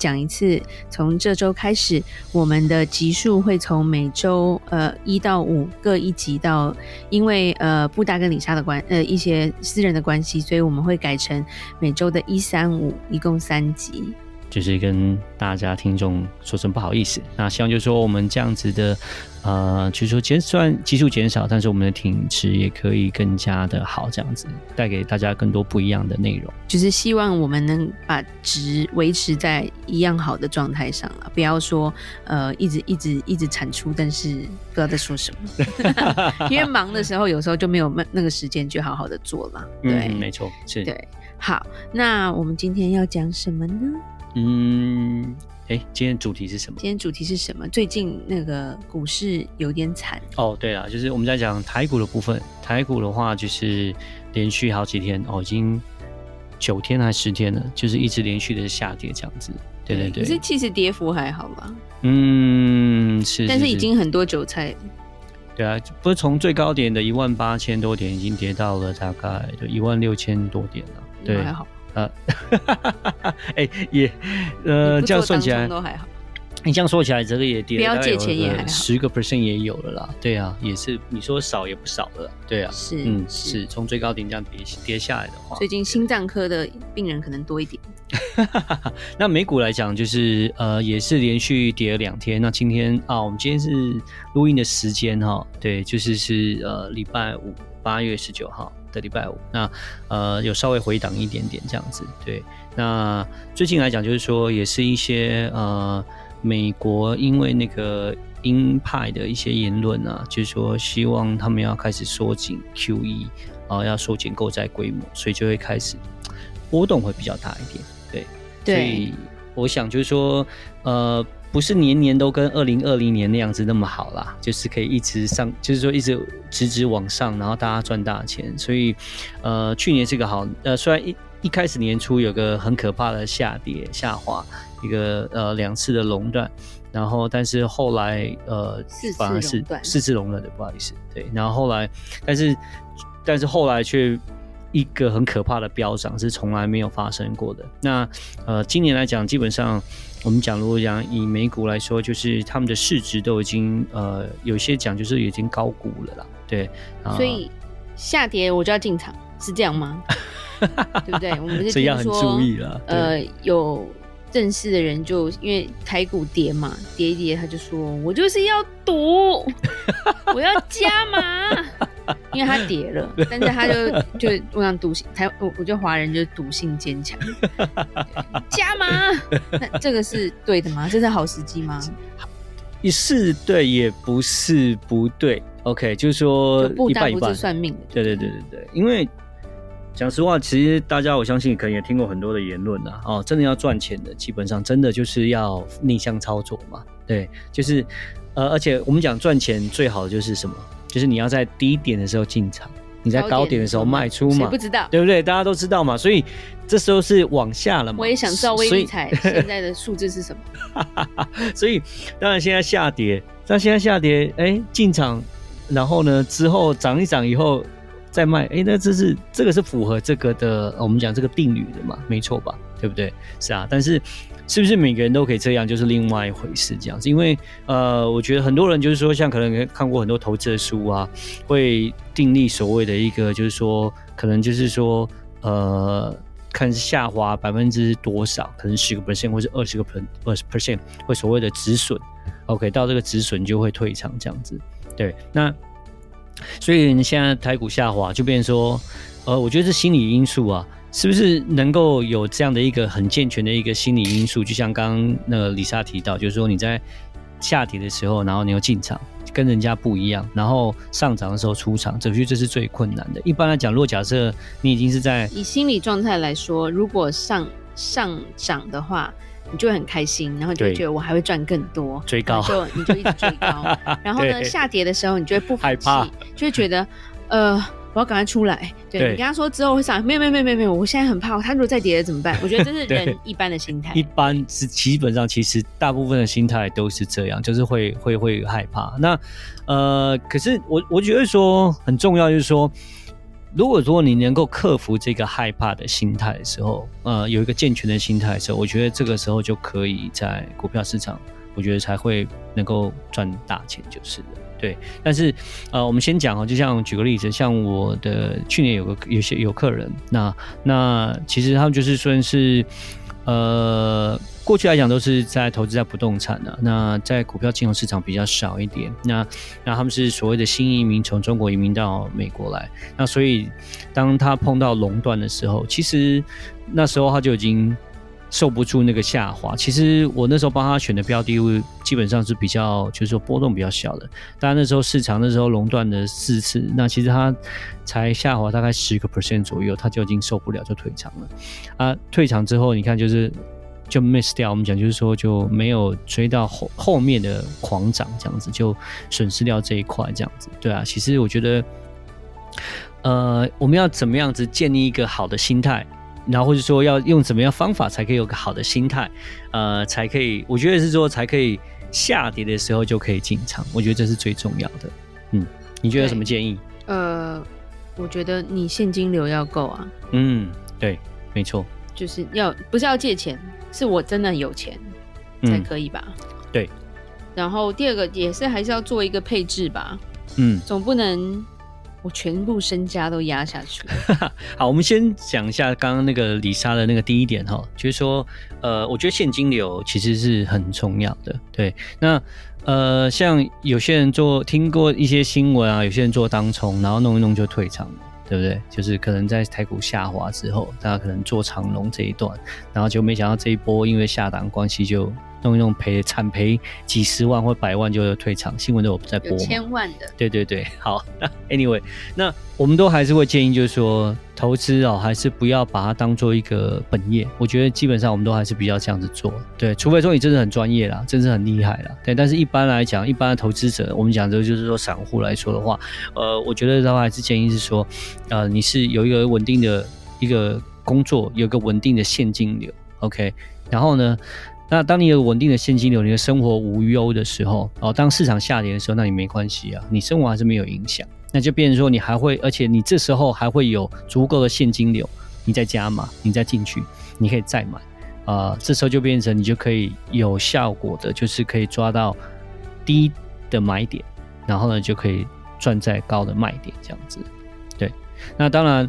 讲一次，从这周开始，我们的集数会从每周呃一到五各一集到，因为呃布达跟李莎的关呃一些私人的关系，所以我们会改成每周的一三五，一共三集。就是跟大家听众说声不好意思，那希望就是说我们这样子的，呃，就是说减算基数减少，但是我们的品质也可以更加的好，这样子带给大家更多不一样的内容。就是希望我们能把值维持在一样好的状态上了，不要说呃一直一直一直产出，但是不知道在说什么，因为忙的时候有时候就没有那那个时间去好好的做了。对，嗯、没错，是。对，好，那我们今天要讲什么呢？嗯，哎，今天主题是什么？今天主题是什么？最近那个股市有点惨哦。对了，就是我们在讲台股的部分。台股的话，就是连续好几天哦，已经九天还是十天了，就是一直连续的下跌这样子。对对对。可是其实跌幅还好吧？嗯，是，是。但是已经很多韭菜。对啊，不是从最高点的一万八千多点，已经跌到了大概就一万六千多点了。对，还好。呃，哎、欸，也，呃，这样算起来都还好。你这样说起来，这个也跌了，不要借钱也还好，十个 percent 也有了啦。对啊，也是，你说少也不少了。对啊，是，嗯，是从最高点这样跌跌下来的话，最近心脏科的病人可能多一点。那美股来讲，就是呃，也是连续跌了两天。那今天啊，我们今天是录音的时间哈，对，就是是呃礼拜五，八月十九号。的礼拜五，那呃有稍微回档一点点这样子，对。那最近来讲，就是说也是一些呃美国因为那个鹰派的一些言论啊，就是说希望他们要开始缩紧 QE 啊、呃，要缩减购债规模，所以就会开始波动会比较大一点，对。对。所以我想就是说呃。不是年年都跟二零二零年那样子那么好啦，就是可以一直上，就是说一直直直往上，然后大家赚大钱。所以，呃，去年是个好，呃，虽然一一开始年初有个很可怕的下跌下滑，一个呃两次的垄断，然后但是后来呃反而是四次垄断的，不好意思，对，然后后来，但是但是后来却一个很可怕的飙涨是从来没有发生过的。那呃今年来讲，基本上。我们讲，如果讲以美股来说，就是他们的市值都已经呃，有些讲就是已经高估了啦，对。所以下跌我就要进场，是这样吗？对不对？我们是这样很注意了。呃，有认识的人就因为台股跌嘛，跌一跌他就说，我就是要赌，我要加码。因为他跌了，但是他就就我想赌性，台我我觉得华人就是赌性坚强，加码，那这个是对的吗？这是好时机吗？也是对，也不是不对。OK，就是说一半一半，算命的。对对对对对，因为讲实话，其实大家我相信可能也听过很多的言论啊。哦，真的要赚钱的，基本上真的就是要逆向操作嘛。对，就是呃，而且我们讲赚钱最好的就是什么？就是你要在低点的时候进场，你在高点的时候卖出嘛？不知道？对不对？大家都知道嘛。所以这时候是往下了嘛。我也想知道威力彩 现在的数字是什么。所以当然现在下跌，但现在下跌，哎，进场，然后呢之后涨一涨以后再卖，哎，那这是这个是符合这个的，我们讲这个定律的嘛？没错吧？对不对？是啊，但是。是不是每个人都可以这样，就是另外一回事。这样子，因为呃，我觉得很多人就是说，像可能看过很多投资的书啊，会订立所谓的一个，就是说，可能就是说，呃，看下滑百分之多少，可能十个 percent 或是二十个 percent，二十 percent 会所谓的止损。OK，到这个止损就会退场这样子。对，那所以你现在台股下滑，就变成说，呃，我觉得是心理因素啊。是不是能够有这样的一个很健全的一个心理因素？就像刚刚那个李莎提到，就是说你在下跌的时候，然后你又进场，跟人家不一样，然后上涨的时候出场，这就这是最困难的。一般来讲，如果假设你已经是在以心理状态来说，如果上上涨的话，你就会很开心，然后就会觉得我还会赚更多，追高，就你就一直追高。然后呢，下跌的时候你就会不服气，就会觉得呃。我要赶快出来。对，对你跟他说之后会上，没有没有没有没有没有，我现在很怕，他如果再跌了怎么办？我觉得这是人一般的心态。一般是基本上，其实大部分的心态都是这样，就是会会会害怕。那呃，可是我我觉得说很重要，就是说，如果说你能够克服这个害怕的心态的时候，呃，有一个健全的心态的时候，我觉得这个时候就可以在股票市场，我觉得才会能够赚大钱，就是了。对，但是，呃，我们先讲哦，就像举个例子，像我的去年有个有些有客人，那那其实他们就是算是，呃，过去来讲都是在投资在不动产的，那在股票金融市场比较少一点，那那他们是所谓的新移民，从中国移民到美国来，那所以当他碰到垄断的时候，其实那时候他就已经。受不住那个下滑，其实我那时候帮他选的标的物基本上是比较，就是说波动比较小的。当然那时候市场那时候垄断了四次，那其实他才下滑大概十个 percent 左右，他就已经受不了就退场了。啊，退场之后你看就是就 miss 掉，我们讲就是说就没有追到后后面的狂涨这样子，就损失掉这一块这样子。对啊，其实我觉得，呃，我们要怎么样子建立一个好的心态？然后或者说要用怎么样方法才可以有个好的心态，呃，才可以，我觉得是说才可以下跌的时候就可以进场，我觉得这是最重要的。嗯，你觉得有什么建议？呃，我觉得你现金流要够啊。嗯，对，没错，就是要不是要借钱，是我真的有钱才可以吧？嗯，对。然后第二个也是还是要做一个配置吧。嗯，总不能。我全部身家都压下去。好，我们先讲一下刚刚那个李莎的那个第一点哈，就是说，呃，我觉得现金流其实是很重要的。对，那呃，像有些人做听过一些新闻啊，有些人做当冲，然后弄一弄就退场了，对不对？就是可能在台股下滑之后，大家可能做长龙这一段，然后就没想到这一波因为下档关系就。弄一弄赔惨赔几十万或百万就退场，新闻都有在播，千万的。对对对，好。那 anyway，那我们都还是会建议，就是说投资哦，还是不要把它当做一个本业。我觉得基本上我们都还是比较这样子做，对，除非说你真的很专业啦，真是很厉害啦。对，但是一般来讲，一般的投资者，我们讲的就是说散户来说的话，呃，我觉得的话还是建议是说，呃，你是有一个稳定的一个工作，有一个稳定的现金流，OK，然后呢，那当你有稳定的现金流，你的生活无忧的时候，哦，当市场下跌的时候，那你没关系啊，你生活还是没有影响。那就变成说你还会，而且你这时候还会有足够的现金流，你再加码，你再进去，你可以再买，啊、这时候就变成你就可以有效果的，就是可以抓到低的买点，然后呢就可以赚在高的卖点，这样子。对，那当然。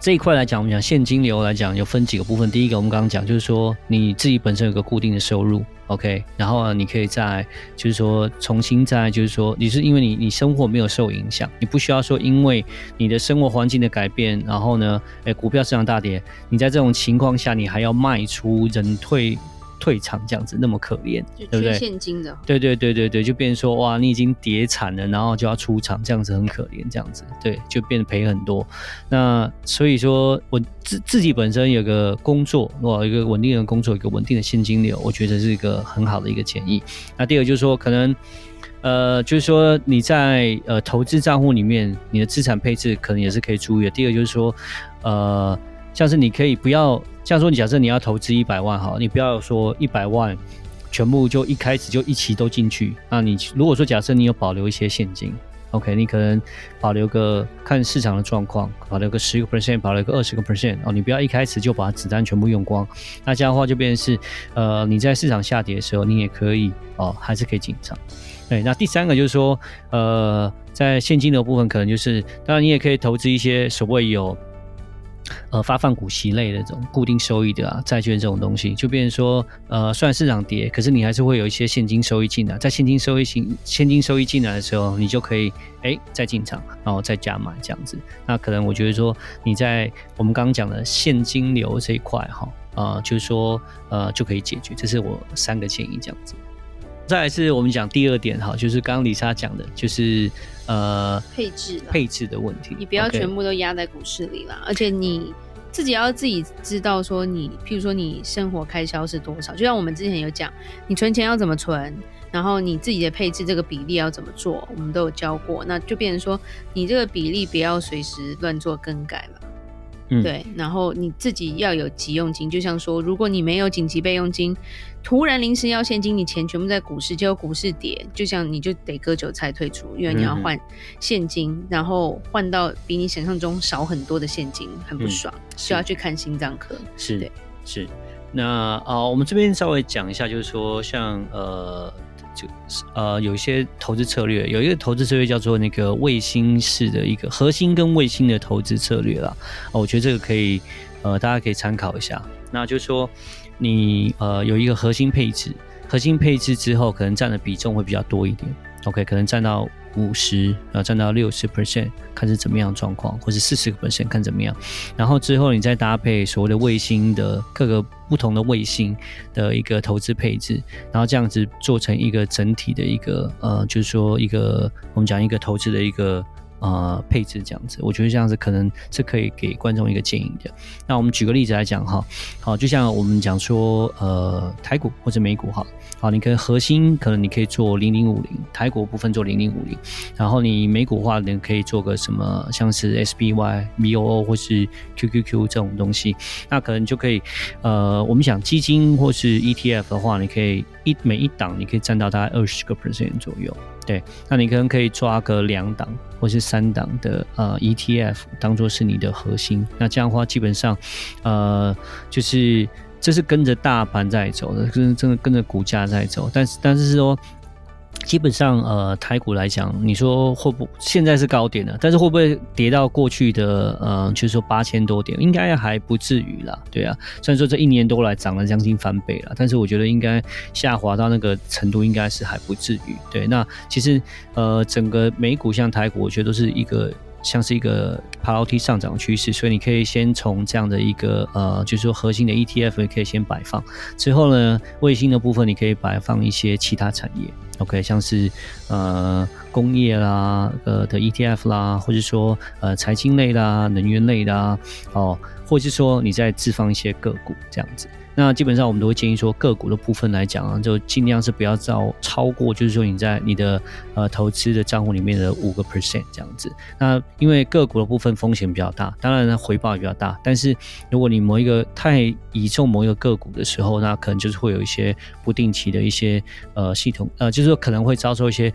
这一块来讲，我们讲现金流来讲，有分几个部分。第一个，我们刚刚讲，就是说你自己本身有个固定的收入，OK，然后呢，你可以在就是说重新再就是说，你是因为你你生活没有受影响，你不需要说因为你的生活环境的改变，然后呢，诶，股票市场大跌，你在这种情况下，你还要卖出人退。退场这样子那么可怜，对不对？现金的，对对对对对，就变成说哇，你已经跌惨了，然后就要出场，这样子很可怜，这样子对，就变得赔很多。那所以说我自自己本身有个工作，哇，一个稳定的工作，一个稳定的现金流，我觉得是一个很好的一个建议。那第二就是说，可能呃，就是说你在呃投资账户里面，你的资产配置可能也是可以注意的。第二就是说，呃，像是你可以不要。像说，你假设你要投资一百万哈，你不要说一百万全部就一开始就一起都进去。那你如果说假设你有保留一些现金，OK，你可能保留个看市场的状况，保留个十个 percent，保留个二十个 percent 哦。你不要一开始就把子弹全部用光。那这样的话就变成是，呃，你在市场下跌的时候，你也可以哦，还是可以进场。对，那第三个就是说，呃，在现金的部分，可能就是当然你也可以投资一些所谓有。呃，发放股息类的这种固定收益的啊，债券这种东西，就变成说，呃，虽然市场跌，可是你还是会有一些现金收益进来。在现金收益进现金收益进来的时候，你就可以哎再进场，然后再加码这样子。那可能我觉得说，你在我们刚刚讲的现金流这一块哈，呃，就是说呃就可以解决。这是我三个建议这样子。再来是我们讲第二点哈，就是刚刚李莎讲的，就是呃配置配置的问题，你不要全部都压在股市里啦，而且你自己要自己知道说你，譬如说你生活开销是多少，就像我们之前有讲，你存钱要怎么存，然后你自己的配置这个比例要怎么做，我们都有教过，那就变成说你这个比例不要随时乱做更改了。嗯，对，然后你自己要有急用金，就像说，如果你没有紧急备用金，突然临时要现金，你钱全部在股市，结果股市跌，就像你就得割韭菜退出，因为你要换现金，嗯、然后换到比你想象中少很多的现金，很不爽，就、嗯、要去看心脏科。是，对是。那啊、呃，我们这边稍微讲一下，就是说像呃。就是呃，有一些投资策略，有一个投资策略叫做那个卫星式的一个核心跟卫星的投资策略啦。哦，我觉得这个可以，呃，大家可以参考一下。那就是说，你呃有一个核心配置，核心配置之后，可能占的比重会比较多一点。OK，可能占到。五十，然后占到六十 percent，看是怎么样状况，或是四十个 percent 看怎么样。然后之后你再搭配所谓的卫星的各个不同的卫星的一个投资配置，然后这样子做成一个整体的一个呃，就是说一个我们讲一个投资的一个。呃，配置这样子，我觉得这样子可能是可以给观众一个建议的。那我们举个例子来讲哈，好，就像我们讲说，呃，台股或者美股哈，好，你可以核心可能你可以做零零五零，台股部分做零零五零，然后你美股的话，你可以做个什么，像是 SPY、VOO 或是 QQQ 这种东西，那可能就可以，呃，我们讲基金或是 ETF 的话，你可以一每一档你可以占到大概二十个 percent 左右。对，那你可能可以抓个两档或是三档的呃 ETF 当做是你的核心，那这样的话基本上，呃，就是这是跟着大盘在走的，跟真的跟着股价在走，但是但是说。基本上，呃，台股来讲，你说会不现在是高点了，但是会不会跌到过去的，呃，就是说八千多点，应该还不至于啦，对啊。虽然说这一年多来涨了将近翻倍了，但是我觉得应该下滑到那个程度，应该是还不至于。对，那其实，呃，整个美股像台股，我觉得都是一个。像是一个爬楼梯上涨趋势，所以你可以先从这样的一个呃，就是说核心的 ETF 也可以先摆放，之后呢，卫星的部分你可以摆放一些其他产业，OK，像是呃工业啦呃的 ETF 啦，或者说呃财经类啦、能源类的，哦，或者是说你再置放一些个股这样子。那基本上我们都会建议说，个股的部分来讲啊，就尽量是不要超超过，就是说你在你的呃投资的账户里面的五个 percent 这样子。那因为个股的部分风险比较大，当然呢回报也比较大。但是如果你某一个太倚重某一个个股的时候，那可能就是会有一些不定期的一些呃系统呃，就是说可能会遭受一些。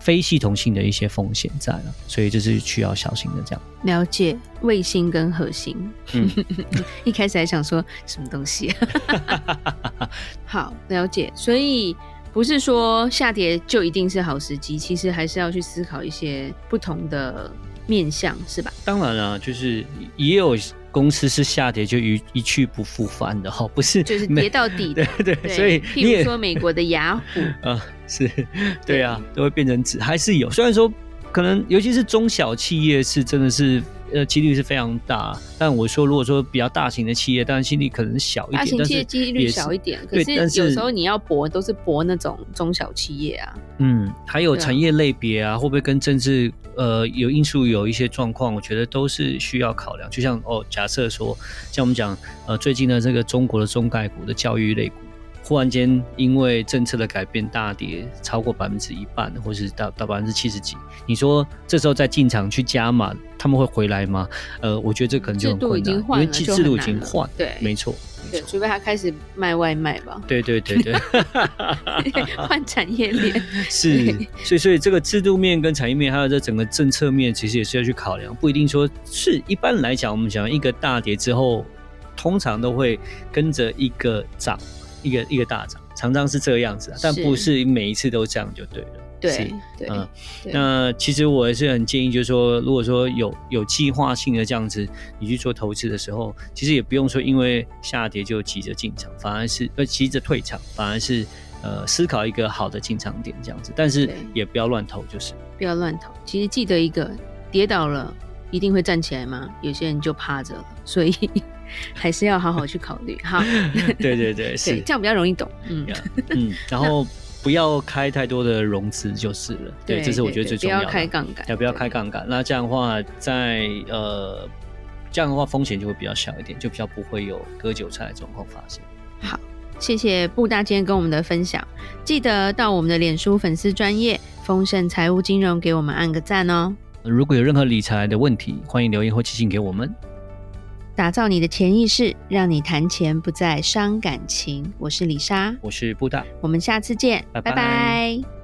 非系统性的一些风险在了，所以这是需要小心的。这样了解卫星跟核心，嗯，一开始还想说什么东西啊？好，了解。所以不是说下跌就一定是好时机，其实还是要去思考一些不同的面向，是吧？当然了，就是也有。公司是下跌就一一去不复返的哈，不是就是跌到底的，对对，对，所以譬如说美国的雅虎啊，是 对啊，都会变成纸，还是有。虽然说可能尤其是中小企业是真的是呃几率是非常大，但我说如果说比较大型的企业，当然几率可能小一点，大型企业几率小一点，可是有时候你要搏都是搏那种中小企业啊。嗯，还有产业类别啊，会不会跟政治？呃，有因素有一些状况，我觉得都是需要考量。就像哦，假设说，像我们讲，呃，最近的这个中国的中概股的教育类股，忽然间因为政策的改变大跌超过百分之一半，或是到到百分之七十几，你说这时候再进场去加码，他们会回来吗？呃，我觉得这可能就很困难，因为制度已经换，对，没错。对，除非他开始卖外卖吧。对对对对，换产业链。是，所以所以这个制度面跟产业面，还有这整个政策面，其实也是要去考量，不一定说是一般来讲，我们讲一个大跌之后，通常都会跟着一个涨，一个一个大涨，常常是这个样子，但不是每一次都这样就对了。对，对，嗯，那其实我也是很建议，就是说，如果说有有计划性的这样子，你去做投资的时候，其实也不用说因为下跌就急着进场，反而是呃急着退场，反而是呃思考一个好的进场点这样子，但是也不要乱投，就是不要乱投。其实记得一个，跌倒了一定会站起来吗？有些人就趴着了，所以 还是要好好去考虑。好，对 对对，是这样比较容易懂。嗯嗯，然后。不要开太多的融资就是了，对，对，这是我觉得最重要的。不要开杠杆，要不要开杠杆？那这样的话在，在呃这样的话风险就会比较小一点，就比较不会有割韭菜的状况发生。好，谢谢布大今天跟我们的分享，记得到我们的脸书粉丝专业丰盛财务金融给我们按个赞哦。如果有任何理财的问题，欢迎留言或寄信给我们。打造你的潜意识，让你谈钱不再伤感情。我是李莎，我是布达，我们下次见，拜拜。拜拜。